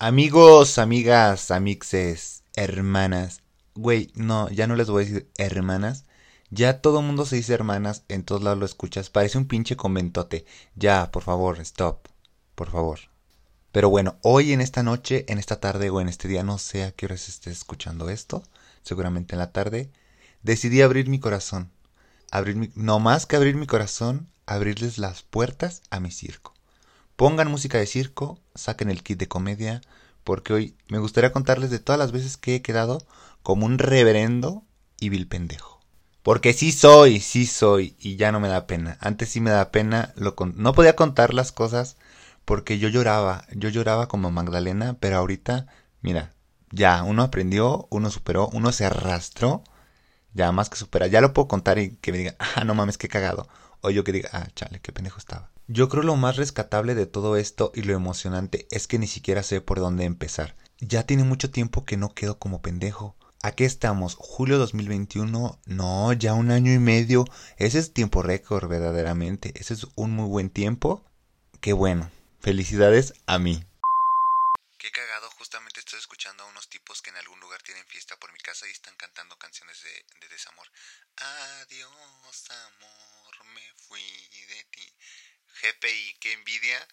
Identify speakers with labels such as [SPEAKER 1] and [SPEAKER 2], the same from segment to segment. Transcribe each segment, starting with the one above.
[SPEAKER 1] Amigos, amigas, amixes, hermanas. Güey, no, ya no les voy a decir hermanas. Ya todo mundo se dice hermanas, en todos lados lo escuchas. Parece un pinche conventote. Ya, por favor, stop. Por favor. Pero bueno, hoy en esta noche, en esta tarde o en este día, no sé a qué horas estés escuchando esto. Seguramente en la tarde. Decidí abrir mi corazón. Abrir no más que abrir mi corazón, abrirles las puertas a mi circo. Pongan música de circo, saquen el kit de comedia, porque hoy me gustaría contarles de todas las veces que he quedado como un reverendo y vil pendejo. Porque sí soy, sí soy, y ya no me da pena. Antes sí me da pena, lo no podía contar las cosas porque yo lloraba, yo lloraba como Magdalena, pero ahorita, mira, ya, uno aprendió, uno superó, uno se arrastró, ya más que supera, ya lo puedo contar y que me diga, ah, no mames, qué cagado. O yo que diga, ah, chale, qué pendejo estaba. Yo creo lo más rescatable de todo esto y lo emocionante es que ni siquiera sé por dónde empezar. Ya tiene mucho tiempo que no quedo como pendejo. ¿A qué estamos? ¿Julio 2021? No, ya un año y medio. Ese es tiempo récord, verdaderamente. Ese es un muy buen tiempo. Qué bueno. Felicidades a mí. Qué cagado, justamente estoy escuchando a unos tipos que en algún lugar tienen fiesta por mi casa y están cantando canciones de, de desamor. Adiós, amor, me fui de ti. GPI, qué envidia.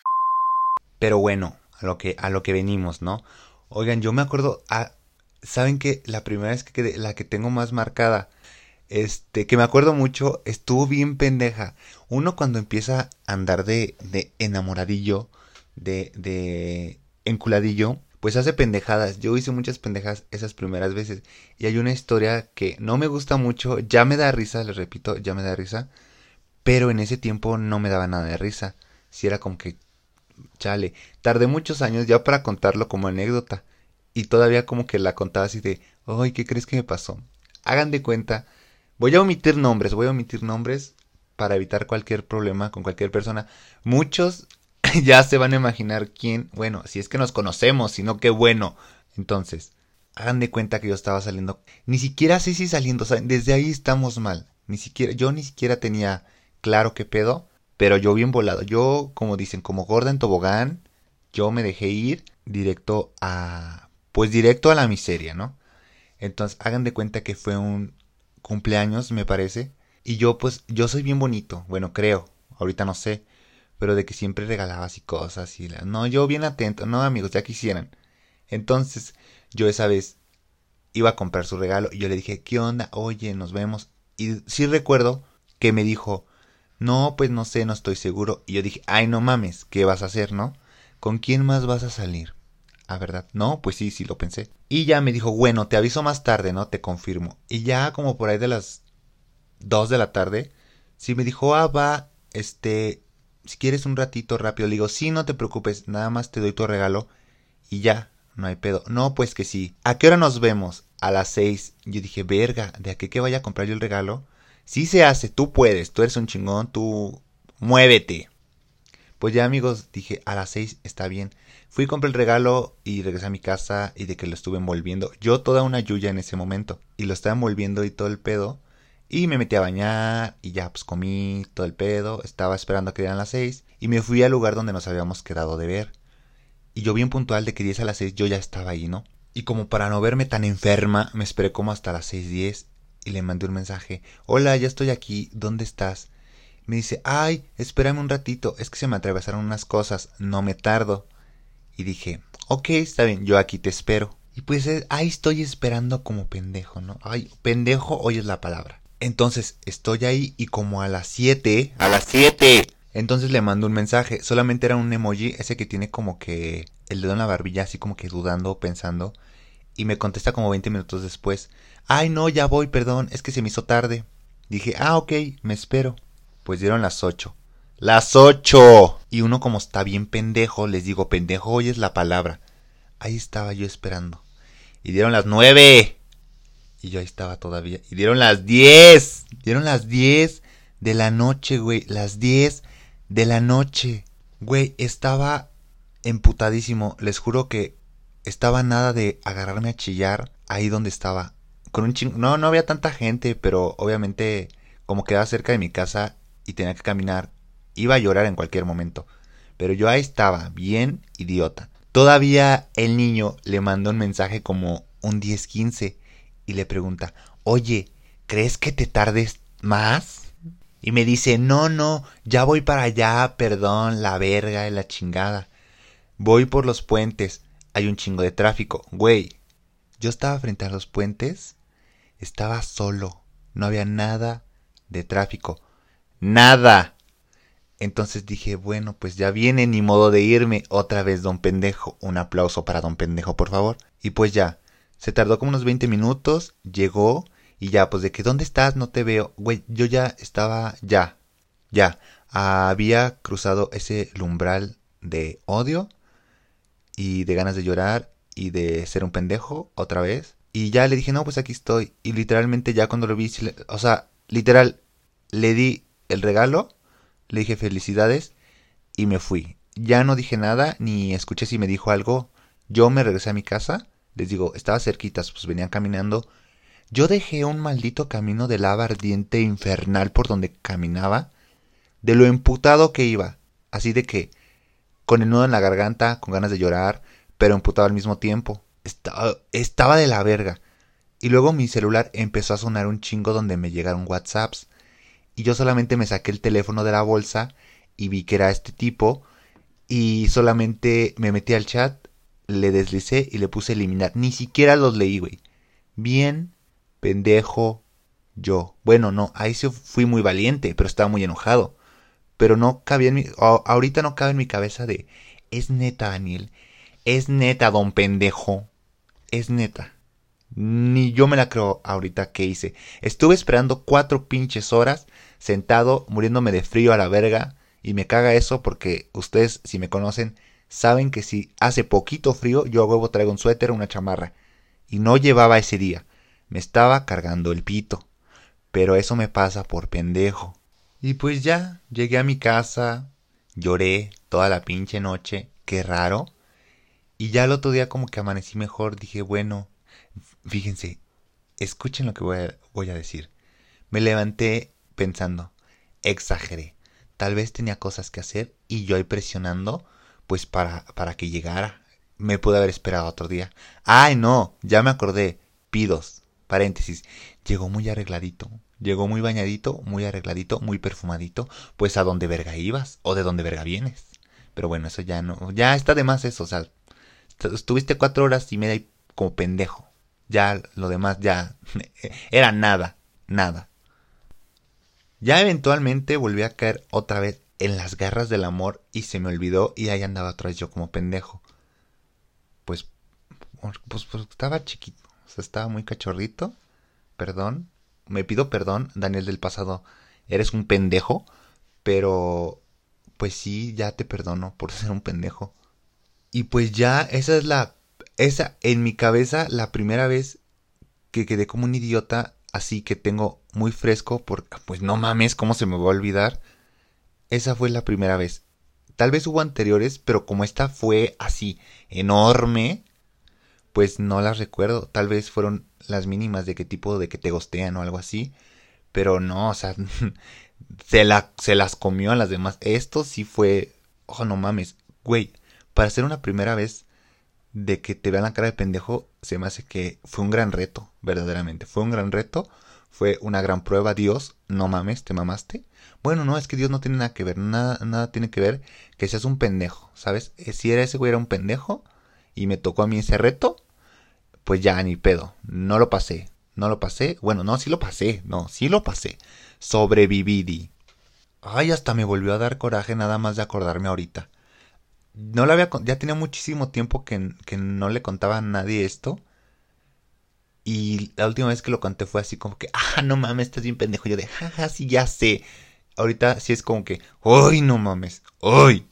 [SPEAKER 1] Pero bueno, a lo que, a lo que venimos, ¿no? Oigan, yo me acuerdo, a, ¿saben que La primera vez que la que tengo más marcada, este, que me acuerdo mucho, estuvo bien pendeja. Uno cuando empieza a andar de, de enamoradillo, de, de enculadillo, pues hace pendejadas. Yo hice muchas pendejas esas primeras veces. Y hay una historia que no me gusta mucho, ya me da risa, les repito, ya me da risa. Pero en ese tiempo no me daba nada de risa. Si era como que, chale, tardé muchos años ya para contarlo como anécdota. Y todavía como que la contaba así de, ay, ¿qué crees que me pasó? Hagan de cuenta, voy a omitir nombres, voy a omitir nombres para evitar cualquier problema con cualquier persona. Muchos ya se van a imaginar quién, bueno, si es que nos conocemos, sino que bueno. Entonces, hagan de cuenta que yo estaba saliendo, ni siquiera sé si saliendo, desde ahí estamos mal. Ni siquiera, yo ni siquiera tenía claro qué pedo, pero yo bien volado. Yo, como dicen, como gorda en tobogán, yo me dejé ir directo a, pues directo a la miseria, ¿no? Entonces, hagan de cuenta que fue un cumpleaños, me parece, y yo, pues, yo soy bien bonito, bueno, creo, ahorita no sé, pero de que siempre regalaba así cosas y no, yo bien atento, no amigos, ya quisieran. Entonces, yo esa vez iba a comprar su regalo y yo le dije, ¿qué onda? Oye, nos vemos. Y sí recuerdo que me dijo, no, pues no sé, no estoy seguro. Y yo dije, ay, no mames, ¿qué vas a hacer, no? ¿Con quién más vas a salir? ¿A verdad? No, pues sí, sí lo pensé. Y ya me dijo, bueno, te aviso más tarde, ¿no? Te confirmo. Y ya como por ahí de las dos de la tarde, sí me dijo, ah, va, este, si quieres un ratito rápido. Le digo, sí, no te preocupes, nada más te doy tu regalo y ya, no hay pedo. No, pues que sí. ¿A qué hora nos vemos? A las seis. Yo dije, verga, de aquí que vaya a comprar yo el regalo si se hace, tú puedes, tú eres un chingón, tú muévete. Pues ya amigos, dije, a las seis está bien. Fui, compré el regalo y regresé a mi casa y de que lo estuve envolviendo. Yo toda una yuya en ese momento. Y lo estaba envolviendo y todo el pedo. Y me metí a bañar y ya pues comí todo el pedo. Estaba esperando a que dieran las seis. Y me fui al lugar donde nos habíamos quedado de ver. Y yo bien puntual de que diez a las seis yo ya estaba ahí, ¿no? Y como para no verme tan enferma, me esperé como hasta las seis diez y le mandé un mensaje. Hola, ya estoy aquí, ¿dónde estás? Me dice, ay, espérame un ratito, es que se me atravesaron unas cosas, no me tardo. Y dije, ok, está bien, yo aquí te espero. Y pues eh, ahí estoy esperando como pendejo, ¿no? Ay, pendejo, hoy es la palabra. Entonces estoy ahí y como a las siete, a las siete. Entonces le mando un mensaje, solamente era un emoji, ese que tiene como que el dedo en la barbilla, así como que dudando, pensando. Y me contesta como 20 minutos después. Ay, no, ya voy, perdón, es que se me hizo tarde. Dije, ah, ok, me espero. Pues dieron las ocho. ¡Las ocho! Y uno como está bien pendejo, les digo, pendejo, hoy es la palabra. Ahí estaba yo esperando. Y dieron las nueve. Y yo ahí estaba todavía. Y dieron las diez. Dieron las diez de la noche, güey. Las diez de la noche. Güey, estaba emputadísimo. Les juro que estaba nada de agarrarme a chillar ahí donde estaba con un No, no había tanta gente, pero obviamente como quedaba cerca de mi casa y tenía que caminar, iba a llorar en cualquier momento. Pero yo ahí estaba, bien idiota. Todavía el niño le manda un mensaje como un 10-15 y le pregunta, oye, ¿crees que te tardes más? Y me dice, no, no, ya voy para allá, perdón, la verga de la chingada. Voy por los puentes, hay un chingo de tráfico. Güey, yo estaba frente a los puentes, estaba solo, no había nada de tráfico. Nada. Entonces dije, bueno, pues ya viene ni modo de irme. Otra vez, don pendejo. Un aplauso para don pendejo, por favor. Y pues ya, se tardó como unos 20 minutos, llegó y ya, pues de que, ¿dónde estás? No te veo. Güey, yo ya estaba, ya, ya. Había cruzado ese umbral de odio y de ganas de llorar y de ser un pendejo otra vez. Y ya le dije, no, pues aquí estoy. Y literalmente ya cuando lo vi, o sea, literal, le di el regalo, le dije felicidades y me fui. Ya no dije nada, ni escuché si me dijo algo. Yo me regresé a mi casa. Les digo, estaba cerquitas, pues venían caminando. Yo dejé un maldito camino de lava ardiente infernal por donde caminaba. De lo emputado que iba. Así de que, con el nudo en la garganta, con ganas de llorar, pero emputado al mismo tiempo. Estaba, de la verga. Y luego mi celular empezó a sonar un chingo donde me llegaron WhatsApps. Y yo solamente me saqué el teléfono de la bolsa y vi que era este tipo. Y solamente me metí al chat, le deslicé y le puse eliminar. Ni siquiera los leí, güey. Bien, pendejo, yo. Bueno, no, ahí sí fui muy valiente, pero estaba muy enojado. Pero no cabía en mi... Ahorita no cabe en mi cabeza de... Es neta, Daniel. Es neta, don pendejo. Es neta. Ni yo me la creo ahorita que hice. Estuve esperando cuatro pinches horas, sentado, muriéndome de frío a la verga. Y me caga eso porque ustedes, si me conocen, saben que si hace poquito frío, yo a huevo traigo un suéter una chamarra. Y no llevaba ese día. Me estaba cargando el pito. Pero eso me pasa por pendejo. Y pues ya, llegué a mi casa, lloré toda la pinche noche, qué raro. Y ya el otro día como que amanecí mejor, dije, bueno, fíjense, escuchen lo que voy a, voy a decir. Me levanté pensando, exageré, tal vez tenía cosas que hacer y yo ahí presionando, pues para, para que llegara. Me pude haber esperado otro día. Ay, no, ya me acordé, pidos, paréntesis, llegó muy arregladito, llegó muy bañadito, muy arregladito, muy perfumadito, pues a dónde verga ibas o de dónde verga vienes. Pero bueno, eso ya no, ya está de más eso, o sea, estuviste cuatro horas y media como pendejo. Ya lo demás ya era nada, nada. Ya eventualmente volví a caer otra vez en las garras del amor y se me olvidó y ahí andaba otra vez yo como pendejo. Pues, pues, pues estaba chiquito, o sea, estaba muy cachorrito. Perdón, me pido perdón, Daniel del pasado, eres un pendejo, pero pues sí, ya te perdono por ser un pendejo. Y pues ya, esa es la, esa en mi cabeza la primera vez que quedé como un idiota, así que tengo muy fresco, porque pues no mames, ¿cómo se me va a olvidar? Esa fue la primera vez. Tal vez hubo anteriores, pero como esta fue así enorme, pues no las recuerdo. Tal vez fueron las mínimas de qué tipo de que te gostean o algo así. Pero no, o sea, se, la, se las comió a las demás. Esto sí fue, oh no mames, güey, para ser una primera vez de que te vean la cara de pendejo, se me hace que fue un gran reto, verdaderamente. Fue un gran reto, fue una gran prueba. Dios, no mames, te mamaste. Bueno, no, es que Dios no tiene nada que ver, nada, nada tiene que ver que seas un pendejo, ¿sabes? Eh, si era ese güey era un pendejo y me tocó a mí ese reto, pues ya ni pedo, no lo pasé, no lo pasé. Bueno, no, sí lo pasé, no, sí lo pasé. Sobreviví. Ay, hasta me volvió a dar coraje nada más de acordarme ahorita no la había ya tenía muchísimo tiempo que, que, no le contaba a nadie esto. Y la última vez que lo conté fue así como que ah no mames estás bien pendejo yo de jaja sí ya sé ahorita sí es como que ¡Ay, no mames ¡Ay!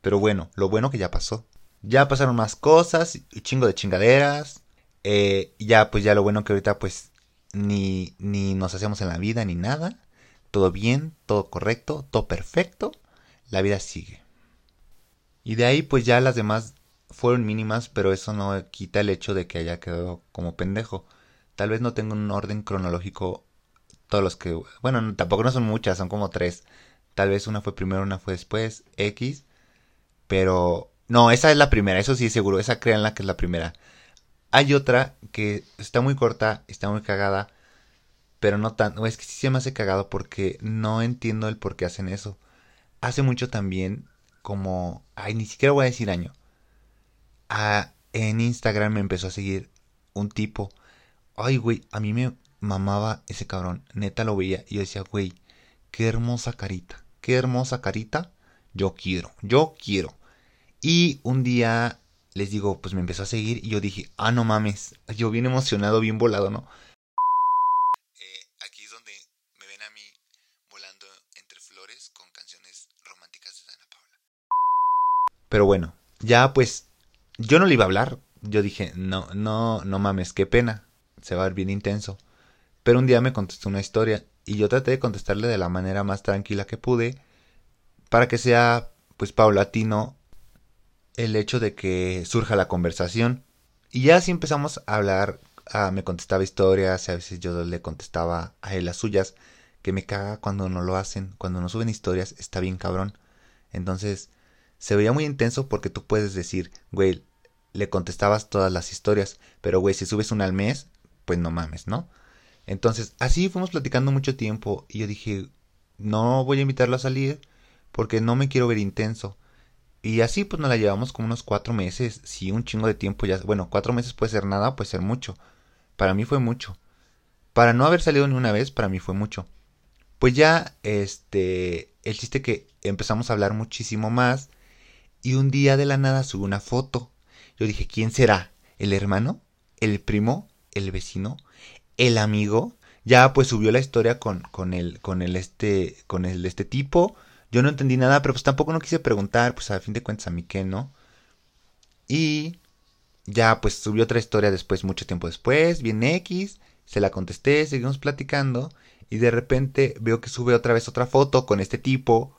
[SPEAKER 1] pero bueno lo bueno que ya pasó. Ya pasaron más cosas chingo de chingaderas. Eh, ya pues ya lo bueno que ahorita pues ni ni nos hacemos en la vida ni nada. Todo bien todo correcto todo perfecto. La vida sigue y de ahí pues ya las demás fueron mínimas, pero eso no quita el hecho de que haya quedado como pendejo. Tal vez no tengo un orden cronológico todos los que... Bueno, tampoco no son muchas, son como tres. Tal vez una fue primero, una fue después, X. Pero No, esa es la primera, eso sí seguro, esa créanla que es la primera. Hay otra que está muy corta, está muy cagada, pero no tan... Es que sí se me hace cagado porque no entiendo el por qué hacen eso. Hace mucho también, como... Ay, ni siquiera voy a decir año. En Instagram me empezó a seguir un tipo. Ay, güey, a mí me mamaba ese cabrón. Neta lo veía y yo decía, güey, qué hermosa carita. Qué hermosa carita. Yo quiero, yo quiero. Y un día les digo, pues me empezó a seguir y yo dije, ah, no mames. Yo bien emocionado, bien volado, ¿no? Eh, aquí es donde me ven a mí volando entre flores con canciones románticas de Dana Paula. Pero bueno, ya pues yo no le iba a hablar. Yo dije, no, no, no mames, qué pena. Se va a ver bien intenso. Pero un día me contestó una historia y yo traté de contestarle de la manera más tranquila que pude para que sea pues paulatino el hecho de que surja la conversación. Y ya así empezamos a hablar, ah, me contestaba historias, a veces yo le contestaba a él las suyas, que me caga cuando no lo hacen, cuando no suben historias, está bien cabrón. Entonces, se veía muy intenso porque tú puedes decir, güey, le contestabas todas las historias, pero güey, si subes una al mes, pues no mames, ¿no? Entonces, así fuimos platicando mucho tiempo y yo dije, no voy a invitarlo a salir porque no me quiero ver intenso. Y así pues nos la llevamos como unos cuatro meses, sí, un chingo de tiempo ya, bueno, cuatro meses puede ser nada, puede ser mucho. Para mí fue mucho. Para no haber salido ni una vez, para mí fue mucho. Pues ya, este, el chiste que empezamos a hablar muchísimo más y un día de la nada subió una foto. Yo dije, ¿quién será? ¿El hermano? ¿El primo? ¿El vecino? el amigo ya pues subió la historia con, con el, con el este, con el este tipo. Yo no entendí nada, pero pues tampoco no quise preguntar, pues a fin de cuentas a mí qué, ¿no? Y ya pues subió otra historia después, mucho tiempo después, bien X, se la contesté, seguimos platicando y de repente veo que sube otra vez otra foto con este tipo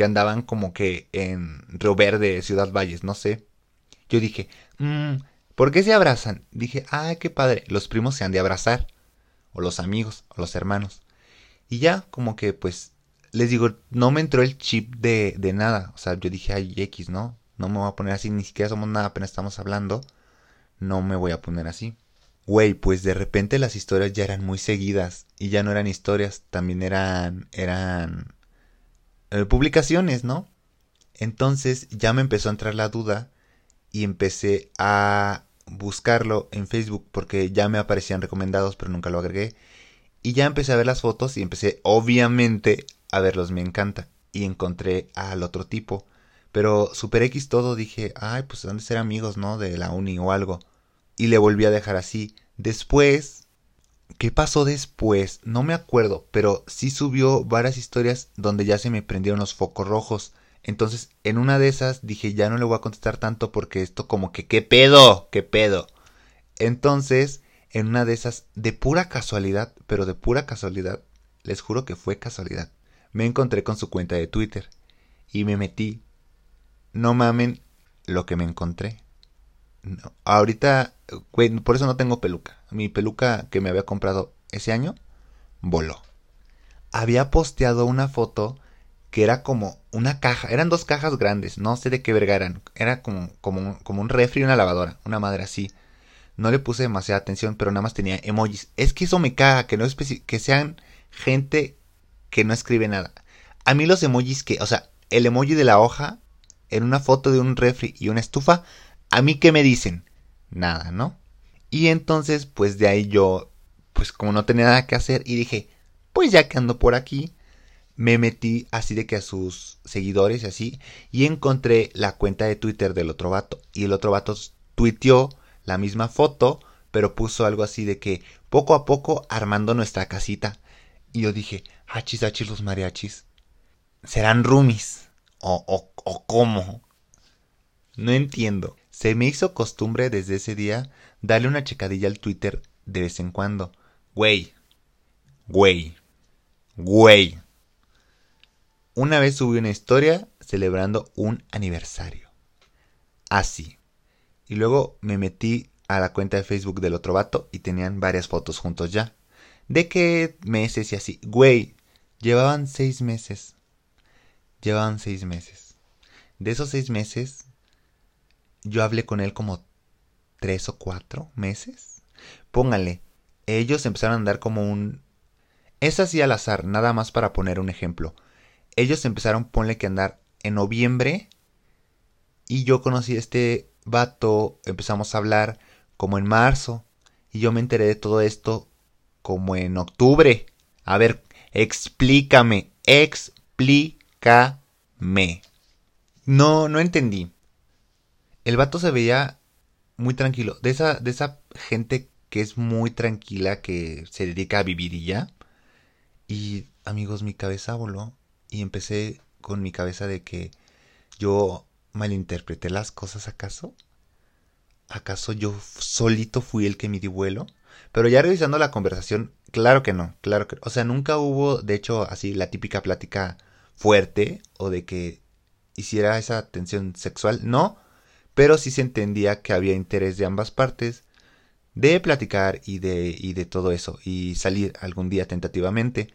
[SPEAKER 1] que andaban como que en Río Verde, Ciudad Valles, no sé. Yo dije, mmm, ¿por qué se abrazan? Dije, ah, qué padre, los primos se han de abrazar o los amigos, o los hermanos. Y ya, como que pues, les digo, no me entró el chip de, de nada. O sea, yo dije, ay, X, ¿no? No me voy a poner así, ni siquiera somos nada, apenas estamos hablando. No me voy a poner así. Güey, pues de repente las historias ya eran muy seguidas. Y ya no eran historias, también eran. eran. Eh, publicaciones, ¿no? Entonces ya me empezó a entrar la duda. Y empecé a buscarlo en Facebook porque ya me aparecían recomendados, pero nunca lo agregué. Y ya empecé a ver las fotos y empecé, obviamente, a verlos. Me encanta. Y encontré al otro tipo. Pero Super X todo dije, ay, pues han de ser amigos, ¿no? De la uni o algo. Y le volví a dejar así. Después, ¿qué pasó después? No me acuerdo, pero sí subió varias historias donde ya se me prendieron los focos rojos. Entonces, en una de esas dije, ya no le voy a contestar tanto porque esto como que, ¿qué pedo? ¿Qué pedo? Entonces, en una de esas, de pura casualidad, pero de pura casualidad, les juro que fue casualidad, me encontré con su cuenta de Twitter y me metí. No mamen lo que me encontré. Ahorita, por eso no tengo peluca. Mi peluca que me había comprado ese año voló. Había posteado una foto que era como una caja, eran dos cajas grandes, no sé de qué verga eran, era como, como, como un refri y una lavadora, una madre así. No le puse demasiada atención, pero nada más tenía emojis. Es que eso me caga, que no que sean gente que no escribe nada. A mí los emojis que, o sea, el emoji de la hoja en una foto de un refri y una estufa, a mí qué me dicen? Nada, ¿no? Y entonces, pues de ahí yo, pues como no tenía nada que hacer y dije, pues ya que ando por aquí, me metí así de que a sus seguidores y así y encontré la cuenta de Twitter del otro vato. Y el otro vato tuiteó la misma foto pero puso algo así de que poco a poco armando nuestra casita. Y yo dije hachis hachis los mariachis. Serán roomies o, o, o cómo no entiendo se me hizo costumbre desde ese día darle una checadilla al Twitter de vez en cuando güey güey güey una vez subí una historia celebrando un aniversario. Así. Y luego me metí a la cuenta de Facebook del otro vato y tenían varias fotos juntos ya. ¿De qué meses y así? Güey, llevaban seis meses. Llevaban seis meses. De esos seis meses, yo hablé con él como tres o cuatro meses. Póngale, ellos empezaron a andar como un... Es así al azar, nada más para poner un ejemplo. Ellos empezaron, ponle que andar en noviembre y yo conocí a este vato, empezamos a hablar como en marzo y yo me enteré de todo esto como en octubre. A ver, explícame, explícame. No, no entendí. El vato se veía muy tranquilo. De esa, de esa gente que es muy tranquila, que se dedica a vivir y ya. Y amigos, mi cabeza voló y empecé con mi cabeza de que yo malinterpreté las cosas acaso. ¿Acaso yo solito fui el que me di vuelo? Pero ya revisando la conversación, claro que no, claro que, o sea, nunca hubo, de hecho, así la típica plática fuerte o de que hiciera esa tensión sexual, no, pero sí se entendía que había interés de ambas partes de platicar y de, y de todo eso y salir algún día tentativamente.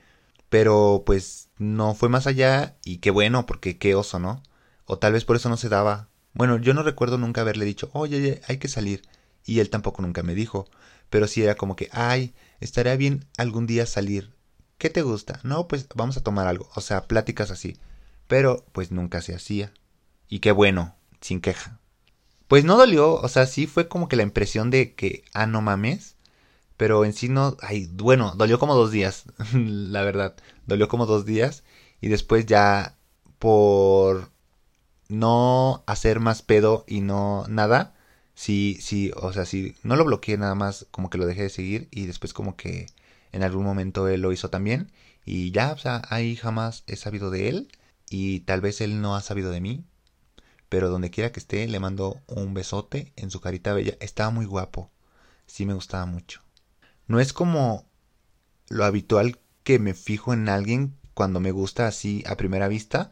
[SPEAKER 1] Pero pues no fue más allá y qué bueno, porque qué oso, ¿no? O tal vez por eso no se daba. Bueno, yo no recuerdo nunca haberle dicho, oye, hay que salir. Y él tampoco nunca me dijo. Pero sí era como que, ay, estaría bien algún día salir. ¿Qué te gusta? No, pues vamos a tomar algo. O sea, pláticas así. Pero pues nunca se hacía. Y qué bueno, sin queja. Pues no dolió, o sea, sí fue como que la impresión de que, ah, no mames. Pero en sí no, ay, bueno, dolió como dos días, la verdad. Dolió como dos días. Y después ya, por no hacer más pedo y no nada, sí, sí, o sea, sí, no lo bloqueé nada más, como que lo dejé de seguir y después como que en algún momento él lo hizo también. Y ya, o sea, ahí jamás he sabido de él y tal vez él no ha sabido de mí, pero donde quiera que esté le mando un besote en su carita bella. Estaba muy guapo, sí me gustaba mucho. No es como lo habitual que me fijo en alguien cuando me gusta así a primera vista,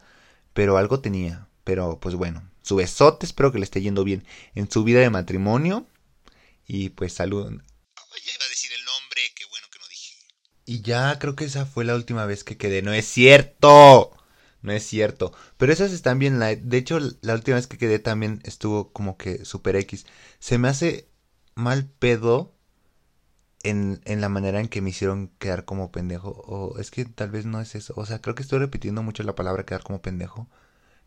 [SPEAKER 1] pero algo tenía. Pero pues bueno, su besote, espero que le esté yendo bien en su vida de matrimonio. Y pues salud. Ya iba a decir el nombre, qué bueno que no dije. Y ya creo que esa fue la última vez que quedé. No es cierto. No es cierto. Pero esas están bien. De hecho, la última vez que quedé también estuvo como que super X. Se me hace mal pedo en, en, la manera en que me hicieron quedar como pendejo. O es que tal vez no es eso. O sea, creo que estoy repitiendo mucho la palabra quedar como pendejo.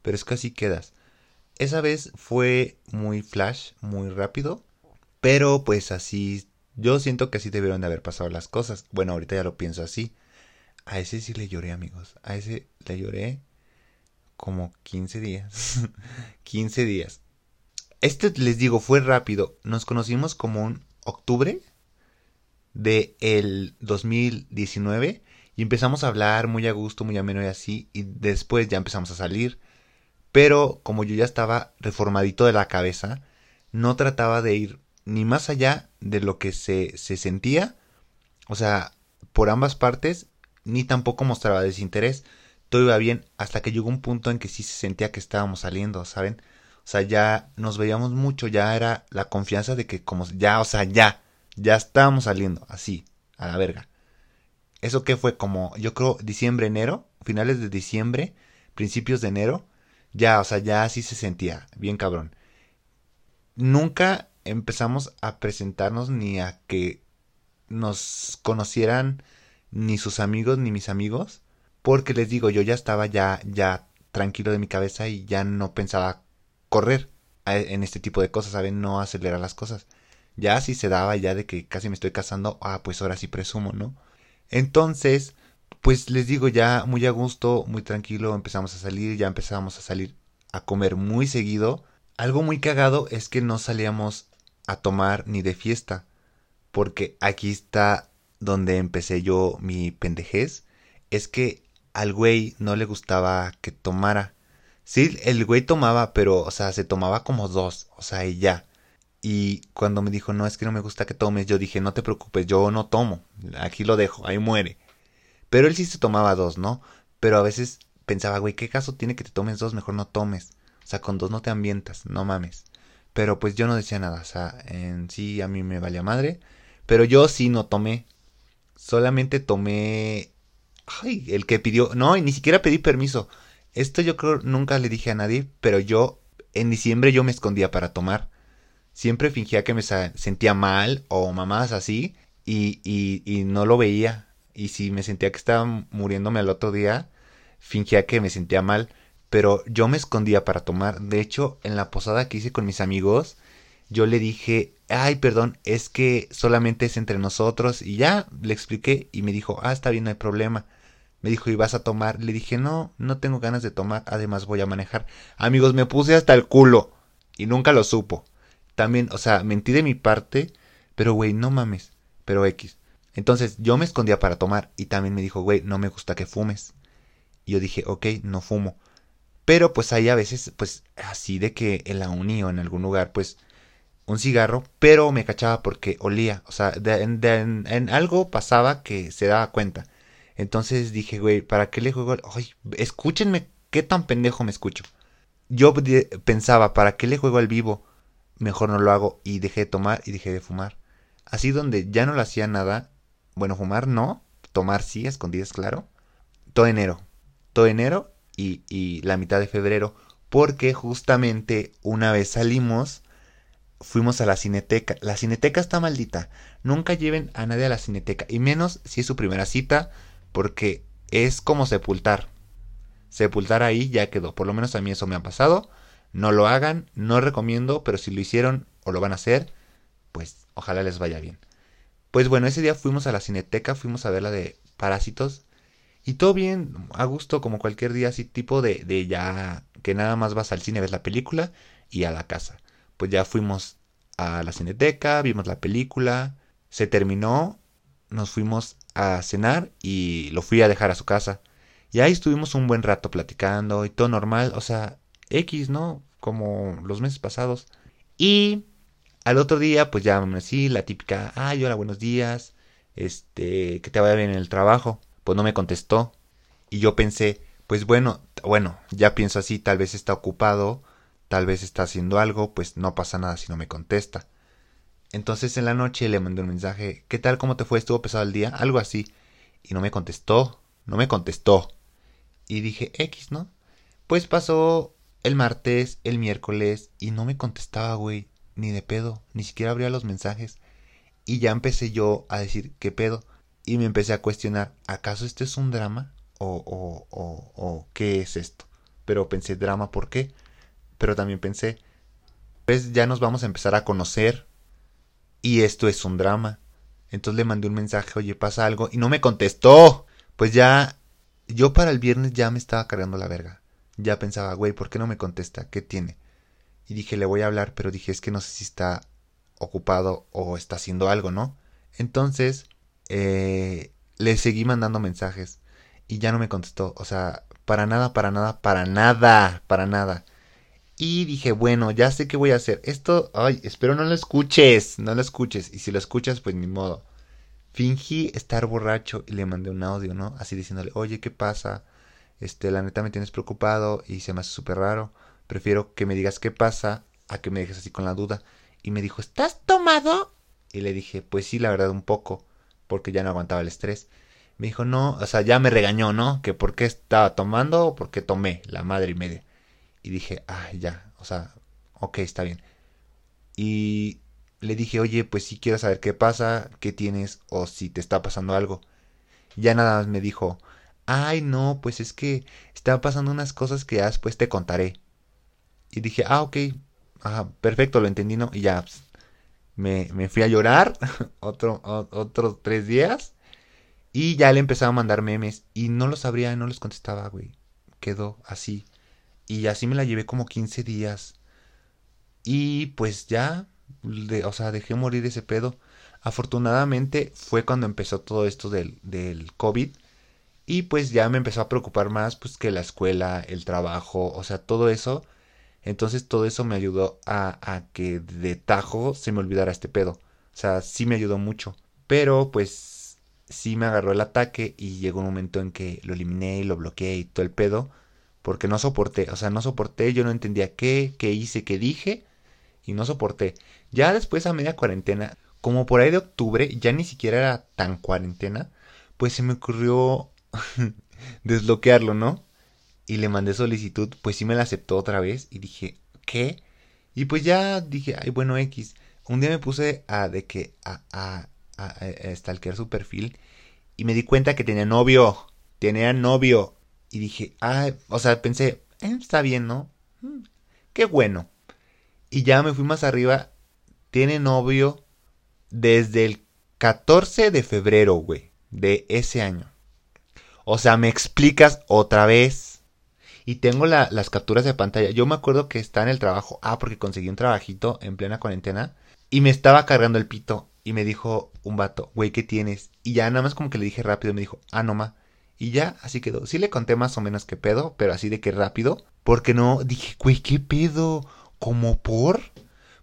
[SPEAKER 1] Pero es que así quedas. Esa vez fue muy flash, muy rápido. Pero pues así. Yo siento que así debieron de haber pasado las cosas. Bueno, ahorita ya lo pienso así. A ese sí le lloré, amigos. A ese le lloré como 15 días. 15 días. Este, les digo, fue rápido. Nos conocimos como un octubre de el 2019 y empezamos a hablar muy a gusto, muy ameno y así. Y después ya empezamos a salir. Pero como yo ya estaba reformadito de la cabeza, no trataba de ir ni más allá de lo que se, se sentía, o sea, por ambas partes, ni tampoco mostraba desinterés todo iba bien hasta que llegó un punto en que sí se sentía que estábamos saliendo, ¿saben? O sea, ya nos veíamos mucho, ya era la confianza de que como ya, o sea, ya, ya estábamos saliendo, así, a la verga. Eso que fue como, yo creo, diciembre, enero, finales de diciembre, principios de enero, ya, o sea, ya así se sentía, bien cabrón. Nunca empezamos a presentarnos ni a que nos conocieran ni sus amigos ni mis amigos porque les digo, yo ya estaba ya, ya tranquilo de mi cabeza y ya no pensaba correr en este tipo de cosas, ¿saben? No acelerar las cosas. Ya si se daba ya de que casi me estoy casando, ah, pues ahora sí presumo, ¿no? Entonces, pues les digo, ya muy a gusto, muy tranquilo, empezamos a salir, ya empezamos a salir a comer muy seguido. Algo muy cagado es que no salíamos a tomar ni de fiesta, porque aquí está donde empecé yo mi pendejez, es que al güey no le gustaba que tomara. Sí, el güey tomaba, pero, o sea, se tomaba como dos, o sea, y ya. Y cuando me dijo, no, es que no me gusta que tomes, yo dije, no te preocupes, yo no tomo, aquí lo dejo, ahí muere. Pero él sí se tomaba dos, ¿no? Pero a veces pensaba, güey, ¿qué caso tiene que te tomes dos? Mejor no tomes. O sea, con dos no te ambientas, no mames. Pero pues yo no decía nada, o sea, en sí a mí me valía madre. Pero yo sí no tomé. Solamente tomé Ay, el que pidió. No, y ni siquiera pedí permiso. Esto yo creo nunca le dije a nadie, pero yo en diciembre yo me escondía para tomar. Siempre fingía que me sentía mal o mamadas así y, y, y no lo veía. Y si me sentía que estaba muriéndome al otro día, fingía que me sentía mal. Pero yo me escondía para tomar. De hecho, en la posada que hice con mis amigos, yo le dije, ay, perdón, es que solamente es entre nosotros. Y ya le expliqué y me dijo, ah, está bien, no hay problema. Me dijo, ¿y vas a tomar? Le dije, no, no tengo ganas de tomar, además voy a manejar. Amigos, me puse hasta el culo y nunca lo supo. También, o sea, mentí de mi parte, pero güey, no mames, pero X. Entonces yo me escondía para tomar y también me dijo, güey, no me gusta que fumes. Y yo dije, ok, no fumo. Pero pues hay a veces, pues así de que en la uni o en algún lugar, pues un cigarro, pero me cachaba porque olía, o sea, en, algo pasaba que se daba cuenta. Entonces dije, güey, ¿para qué le juego? Ay, escúchenme, qué tan pendejo me escucho. Yo pensaba, ¿para qué le juego al vivo? Mejor no lo hago y dejé de tomar y dejé de fumar. Así donde ya no le hacía nada, bueno, fumar no, tomar sí, escondidas, claro. Todo enero, todo enero y, y la mitad de febrero, porque justamente una vez salimos fuimos a la cineteca. La cineteca está maldita. Nunca lleven a nadie a la cineteca. Y menos si es su primera cita. Porque es como sepultar. Sepultar ahí ya quedó. Por lo menos a mí eso me ha pasado. No lo hagan. No recomiendo. Pero si lo hicieron o lo van a hacer. Pues ojalá les vaya bien. Pues bueno, ese día fuimos a la cineteca. Fuimos a ver la de Parásitos. Y todo bien, a gusto, como cualquier día, así tipo de, de ya que nada más vas al cine, ves la película y a la casa pues ya fuimos a la cineteca, vimos la película, se terminó, nos fuimos a cenar y lo fui a dejar a su casa. Y ahí estuvimos un buen rato platicando y todo normal, o sea, X, ¿no? Como los meses pasados. Y al otro día, pues ya así, la típica, ay, hola, buenos días, este, que te vaya bien en el trabajo. Pues no me contestó. Y yo pensé, pues bueno, bueno, ya pienso así, tal vez está ocupado tal vez está haciendo algo, pues no pasa nada si no me contesta. Entonces en la noche le mandé un mensaje, ¿qué tal? ¿Cómo te fue? ¿Estuvo pesado el día? Algo así. Y no me contestó, no me contestó. Y dije, X, ¿no? Pues pasó el martes, el miércoles, y no me contestaba, güey, ni de pedo, ni siquiera abría los mensajes. Y ya empecé yo a decir, ¿qué pedo? Y me empecé a cuestionar, ¿acaso esto es un drama? ¿O, o, o, o qué es esto? Pero pensé, drama, ¿por qué? pero también pensé, pues ya nos vamos a empezar a conocer y esto es un drama. Entonces le mandé un mensaje, oye, pasa algo, y no me contestó. Pues ya, yo para el viernes ya me estaba cargando la verga. Ya pensaba, güey, ¿por qué no me contesta? ¿Qué tiene? Y dije, le voy a hablar, pero dije, es que no sé si está ocupado o está haciendo algo, ¿no? Entonces, eh, le seguí mandando mensajes y ya no me contestó. O sea, para nada, para nada, para nada, para nada. Y dije, bueno, ya sé qué voy a hacer. Esto, ay, espero no lo escuches, no lo escuches. Y si lo escuchas, pues ni modo. Fingí estar borracho y le mandé un audio, ¿no? Así diciéndole, oye, ¿qué pasa? Este, la neta me tienes preocupado y se me hace súper raro. Prefiero que me digas qué pasa a que me dejes así con la duda. Y me dijo, ¿estás tomado? Y le dije, pues sí, la verdad, un poco, porque ya no aguantaba el estrés. Me dijo, no, o sea, ya me regañó, ¿no? Que por qué estaba tomando o por qué tomé, la madre y media. Y dije, ah, ya, o sea, ok, está bien. Y le dije, oye, pues si quiero saber qué pasa, qué tienes o si te está pasando algo. ya nada más me dijo, ay, no, pues es que está pasando unas cosas que ya después te contaré. Y dije, ah, ok, ajá, perfecto, lo entendí, ¿no? Y ya pues, me, me, fui a llorar otro, otros tres días. Y ya le empezaba a mandar memes y no los abría, no los contestaba, güey. Quedó así. Y así me la llevé como 15 días. Y pues ya, o sea, dejé morir ese pedo. Afortunadamente fue cuando empezó todo esto del, del COVID. Y pues ya me empezó a preocupar más pues que la escuela, el trabajo, o sea, todo eso. Entonces todo eso me ayudó a, a que de tajo se me olvidara este pedo. O sea, sí me ayudó mucho. Pero pues sí me agarró el ataque y llegó un momento en que lo eliminé y lo bloqueé y todo el pedo porque no soporté, o sea, no soporté, yo no entendía qué, qué hice, qué dije y no soporté. Ya después a media cuarentena, como por ahí de octubre, ya ni siquiera era tan cuarentena, pues se me ocurrió desbloquearlo, ¿no? Y le mandé solicitud, pues sí me la aceptó otra vez y dije, ¿qué? Y pues ya dije, ay, bueno, X. Un día me puse a de que a, a, a, a stalkear su perfil y me di cuenta que tenía novio. Tenía novio. Y dije, ay, o sea, pensé, eh, está bien, ¿no? Mm, qué bueno. Y ya me fui más arriba. Tiene novio desde el 14 de febrero, güey, de ese año. O sea, me explicas otra vez. Y tengo las capturas de pantalla. Yo me acuerdo que está en el trabajo. Ah, porque conseguí un trabajito en plena cuarentena. Y me estaba cargando el pito. Y me dijo un vato, güey, ¿qué tienes? Y ya nada más como que le dije rápido. Me dijo, ah, no ma. Y ya, así quedó. Sí le conté más o menos qué pedo, pero así de que rápido. Porque no, dije, güey, ¿qué pedo? ¿Como por?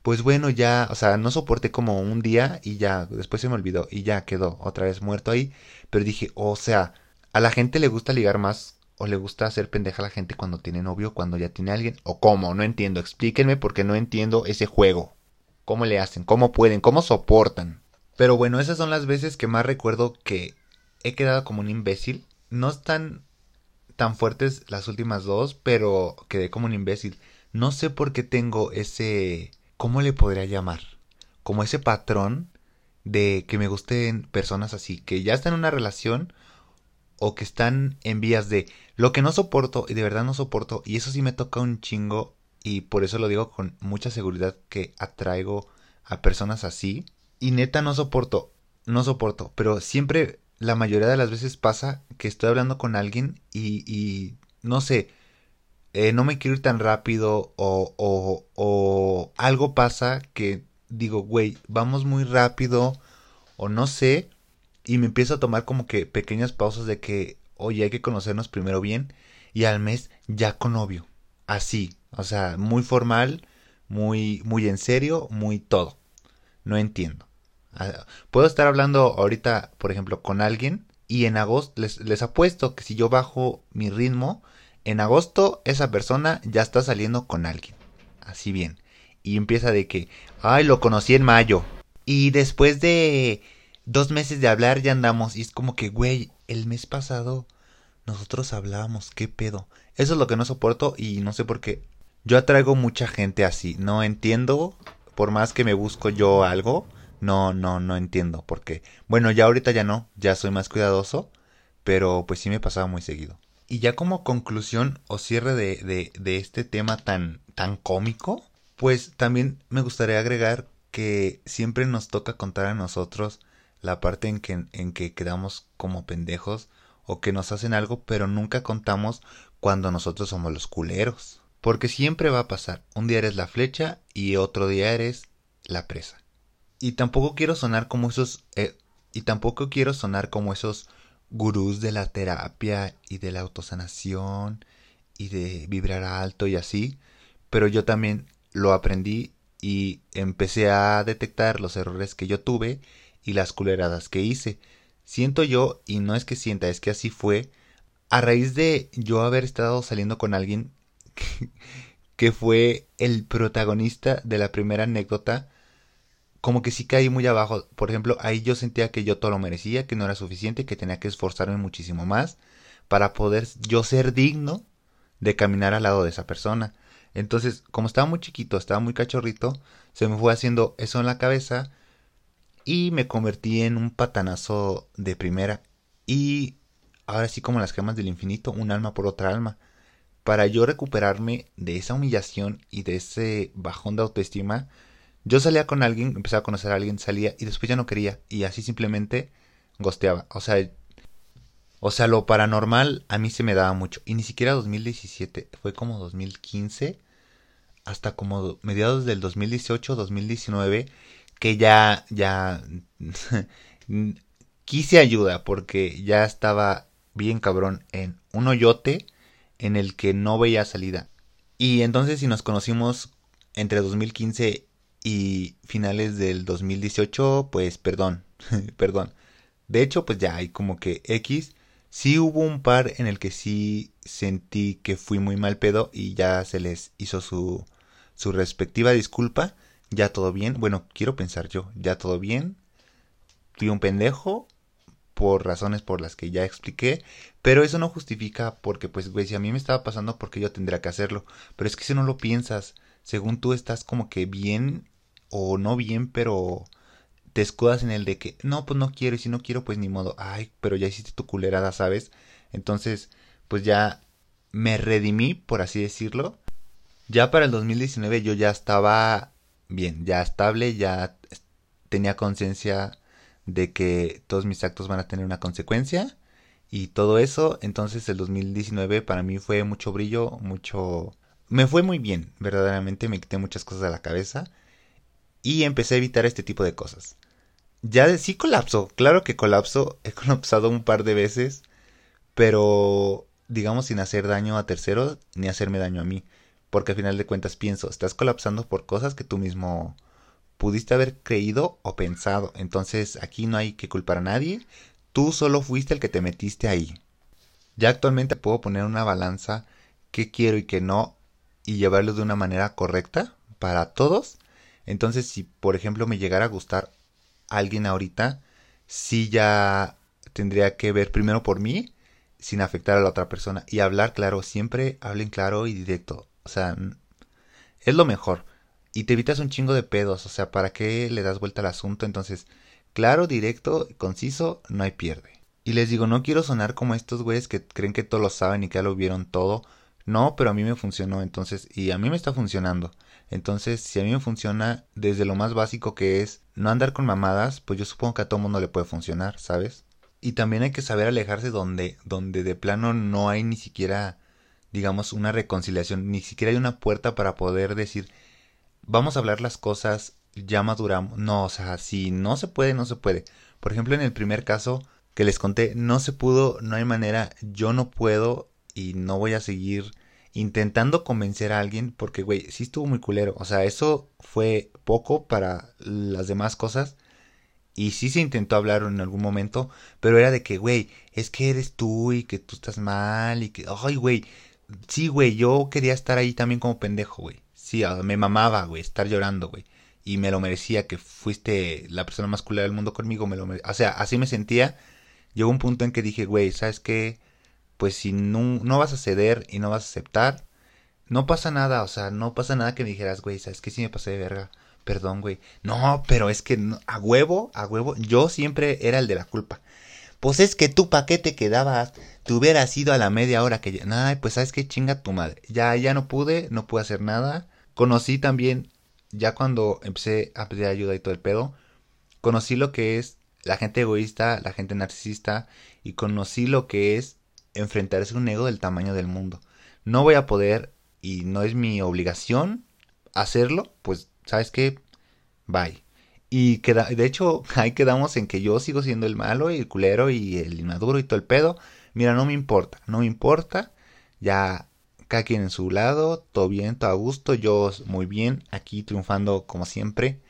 [SPEAKER 1] Pues bueno, ya, o sea, no soporté como un día y ya, después se me olvidó y ya quedó otra vez muerto ahí. Pero dije, o sea, a la gente le gusta ligar más o le gusta hacer pendeja a la gente cuando tiene novio, cuando ya tiene alguien, o cómo, no entiendo, explíquenme porque no entiendo ese juego. ¿Cómo le hacen? ¿Cómo pueden? ¿Cómo soportan? Pero bueno, esas son las veces que más recuerdo que he quedado como un imbécil. No están tan fuertes las últimas dos, pero quedé como un imbécil. No sé por qué tengo ese... ¿Cómo le podría llamar? Como ese patrón de que me gusten personas así, que ya están en una relación o que están en vías de lo que no soporto y de verdad no soporto y eso sí me toca un chingo y por eso lo digo con mucha seguridad que atraigo a personas así y neta no soporto, no soporto, pero siempre la mayoría de las veces pasa que estoy hablando con alguien y, y no sé, eh, no me quiero ir tan rápido o, o, o algo pasa que digo, güey, vamos muy rápido o no sé y me empiezo a tomar como que pequeñas pausas de que, oye, hay que conocernos primero bien y al mes ya con novio. Así, o sea, muy formal, muy, muy en serio, muy todo. No entiendo. Ah, puedo estar hablando ahorita, por ejemplo, con alguien y en agosto les, les apuesto que si yo bajo mi ritmo, en agosto esa persona ya está saliendo con alguien. Así bien. Y empieza de que, ay, lo conocí en mayo. Y después de dos meses de hablar ya andamos. Y es como que, güey, el mes pasado nosotros hablábamos, qué pedo. Eso es lo que no soporto y no sé por qué. Yo atraigo mucha gente así. No entiendo, por más que me busco yo algo, no, no, no entiendo por qué. Bueno, ya ahorita ya no, ya soy más cuidadoso, pero pues sí me pasaba muy seguido. Y ya como conclusión o cierre de, de, de este tema tan, tan cómico, pues también me gustaría agregar que siempre nos toca contar a nosotros la parte en que, en que quedamos como pendejos o que nos hacen algo, pero nunca contamos cuando nosotros somos los culeros. Porque siempre va a pasar. Un día eres la flecha y otro día eres la presa. Y tampoco quiero sonar como esos. Eh, y tampoco quiero sonar como esos gurús de la terapia y de la autosanación y de vibrar alto y así. Pero yo también lo aprendí y empecé a detectar los errores que yo tuve y las culeradas que hice. Siento yo, y no es que sienta, es que así fue, a raíz de yo haber estado saliendo con alguien que, fue el protagonista de la primera anécdota, como que sí caí muy abajo. Por ejemplo, ahí yo sentía que yo todo lo merecía, que no era suficiente, que tenía que esforzarme muchísimo más para poder yo ser digno de caminar al lado de esa persona. Entonces, como estaba muy chiquito, estaba muy cachorrito, se me fue haciendo eso en la cabeza y me convertí en un patanazo de primera y ahora sí como las gemas del infinito, un alma por otra alma. Para yo recuperarme de esa humillación y de ese bajón de autoestima, yo salía con alguien, empezaba a conocer a alguien, salía y después ya no quería y así simplemente gosteaba. O sea, o sea, lo paranormal a mí se me daba mucho y ni siquiera 2017, fue como 2015 hasta como mediados del 2018, 2019 que ya, ya quise ayuda porque ya estaba bien cabrón en un hoyote en el que no veía salida. Y entonces si nos conocimos entre 2015 y finales del 2018, pues perdón, perdón. De hecho, pues ya hay como que X. Sí hubo un par en el que sí sentí que fui muy mal pedo y ya se les hizo su, su respectiva disculpa ya todo bien. Bueno, quiero pensar yo, ya todo bien. Fui un pendejo por razones por las que ya expliqué, pero eso no justifica porque pues güey, si a mí me estaba pasando porque yo tendría que hacerlo, pero es que si no lo piensas, según tú estás como que bien o no bien, pero te escudas en el de que no, pues no quiero y si no quiero, pues ni modo. Ay, pero ya hiciste tu culerada, ¿sabes? Entonces, pues ya me redimí, por así decirlo. Ya para el 2019 yo ya estaba bien, ya estable, ya tenía conciencia de que todos mis actos van a tener una consecuencia y todo eso. Entonces el 2019 para mí fue mucho brillo, mucho... Me fue muy bien, verdaderamente me quité muchas cosas de la cabeza y empecé a evitar este tipo de cosas. Ya de, sí colapso, claro que colapso, he colapsado un par de veces, pero digamos sin hacer daño a terceros ni hacerme daño a mí, porque al final de cuentas pienso, estás colapsando por cosas que tú mismo pudiste haber creído o pensado, entonces aquí no hay que culpar a nadie, tú solo fuiste el que te metiste ahí. Ya actualmente puedo poner una balanza qué quiero y qué no y llevarlo de una manera correcta para todos. Entonces, si por ejemplo me llegara a gustar alguien ahorita, sí ya tendría que ver primero por mí, sin afectar a la otra persona. Y hablar claro, siempre hablen claro y directo. O sea, es lo mejor. Y te evitas un chingo de pedos. O sea, ¿para qué le das vuelta al asunto? Entonces, claro, directo, conciso, no hay pierde. Y les digo, no quiero sonar como estos güeyes que creen que todo lo saben y que ya lo vieron todo. No, pero a mí me funcionó, entonces, y a mí me está funcionando. Entonces, si a mí me funciona desde lo más básico que es no andar con mamadas, pues yo supongo que a todo mundo le puede funcionar, ¿sabes? Y también hay que saber alejarse donde, donde de plano no hay ni siquiera, digamos, una reconciliación, ni siquiera hay una puerta para poder decir, vamos a hablar las cosas, ya maduramos. No, o sea, si no se puede, no se puede. Por ejemplo, en el primer caso que les conté, no se pudo, no hay manera, yo no puedo y no voy a seguir intentando convencer a alguien porque, güey, sí estuvo muy culero. O sea, eso fue poco para las demás cosas. Y sí se intentó hablar en algún momento, pero era de que, güey, es que eres tú y que tú estás mal y que, ay, güey, sí, güey, yo quería estar ahí también como pendejo, güey. Sí, me mamaba, güey, estar llorando, güey. Y me lo merecía que fuiste la persona más culera del mundo conmigo, me lo. O sea, así me sentía. Llegó un punto en que dije, güey, ¿sabes qué? Pues si no, no vas a ceder y no vas a aceptar, no pasa nada, o sea, no pasa nada que me dijeras, güey, ¿sabes qué? Si me pasé de verga, perdón, güey. No, pero es que a huevo, a huevo, yo siempre era el de la culpa. Pues es que tú, ¿pa' qué te quedabas? Te hubieras ido a la media hora que... Ay, pues sabes qué chinga tu madre. Ya, ya no pude, no pude hacer nada. Conocí también, ya cuando empecé a pedir ayuda y todo el pedo, conocí lo que es la gente egoísta, la gente narcisista, y conocí lo que es enfrentarse a un ego del tamaño del mundo. No voy a poder y no es mi obligación hacerlo, pues, ¿sabes qué? Bye. Y queda, de hecho, ahí quedamos en que yo sigo siendo el malo y el culero y el inmaduro y todo el pedo. Mira, no me importa, no me importa. Ya cada quien en su lado, todo bien, todo a gusto, yo muy bien, aquí triunfando como siempre.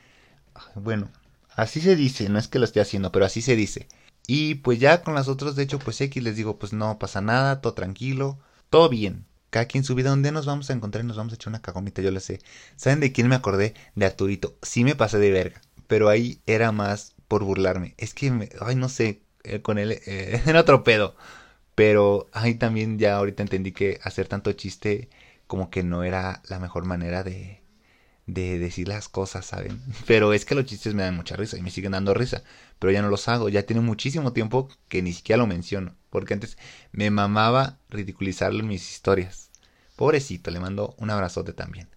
[SPEAKER 1] Bueno, así se dice, no es que lo esté haciendo, pero así se dice. Y pues ya con las otras, de hecho, pues X les digo, pues no pasa nada, todo tranquilo, todo bien. Cada quien su vida, ¿dónde nos vamos a encontrar y nos vamos a echar una cagomita? Yo lo sé. ¿Saben de quién me acordé? De Arturito. Sí me pasé de verga, pero ahí era más por burlarme. Es que, me, ay, no sé, eh, con él eh, en otro pedo. Pero ahí también ya ahorita entendí que hacer tanto chiste como que no era la mejor manera de, de decir las cosas, ¿saben? Pero es que los chistes me dan mucha risa y me siguen dando risa, pero ya no los hago, ya tiene muchísimo tiempo que ni siquiera lo menciono, porque antes me mamaba ridiculizarlo en mis historias. Pobrecito, le mando un abrazote también.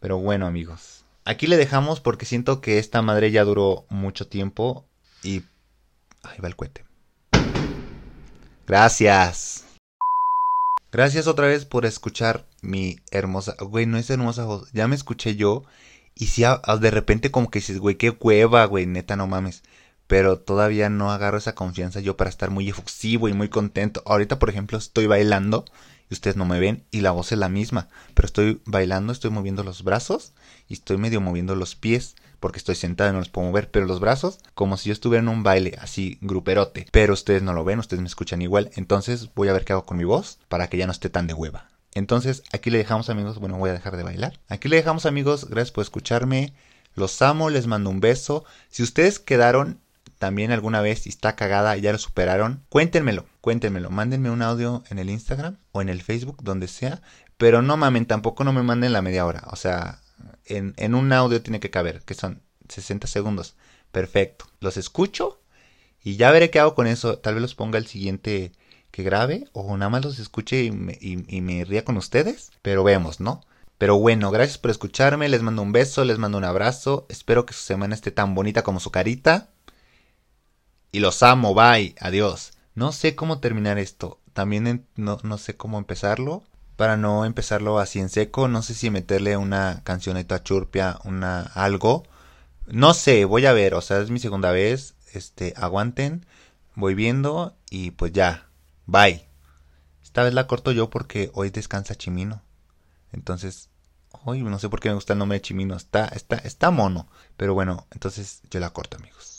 [SPEAKER 1] Pero bueno, amigos, aquí le dejamos porque siento que esta madre ya duró mucho tiempo y ahí va el cohete. Gracias. Gracias otra vez por escuchar mi hermosa. Güey, no es hermosa voz. Ya me escuché yo. Y si de repente como que dices, güey, qué cueva, güey, neta, no mames. Pero todavía no agarro esa confianza yo para estar muy efusivo y muy contento. Ahorita, por ejemplo, estoy bailando y ustedes no me ven y la voz es la misma. Pero estoy bailando, estoy moviendo los brazos y estoy medio moviendo los pies porque estoy sentada y no los puedo mover, pero los brazos como si yo estuviera en un baile así gruperote, pero ustedes no lo ven, ustedes me escuchan igual, entonces voy a ver qué hago con mi voz para que ya no esté tan de hueva. Entonces aquí le dejamos amigos, bueno voy a dejar de bailar. Aquí le dejamos amigos, gracias por escucharme, los amo, les mando un beso. Si ustedes quedaron también alguna vez y está cagada ya lo superaron, cuéntenmelo, cuéntenmelo, mándenme un audio en el Instagram o en el Facebook, donde sea, pero no mamen, tampoco no me manden la media hora, o sea, En, un audio tiene que caber, que son 60 segundos. Perfecto. Los escucho y ya veré qué hago con eso. Tal vez los ponga el siguiente que grabe o nada más los escuche y me, ría con ustedes. Pero vemos, ¿no? Pero bueno, gracias por escucharme. Les mando un beso, les mando un abrazo. Espero que su semana esté tan bonita como su carita. Y los amo, bye, adiós. No sé cómo terminar esto. También no sé cómo empezarlo para no empezarlo así en seco. No sé si meterle una cancioneta churpia, una algo. No sé, voy a ver, o sea, es mi segunda vez. Este, aguanten, voy viendo y pues ya. Bye. Esta vez la corto yo porque hoy descansa Chimino. Entonces, hoy no sé por qué me gusta el nombre de Chimino. Está, está, está mono. Pero bueno, entonces yo la corto, amigos.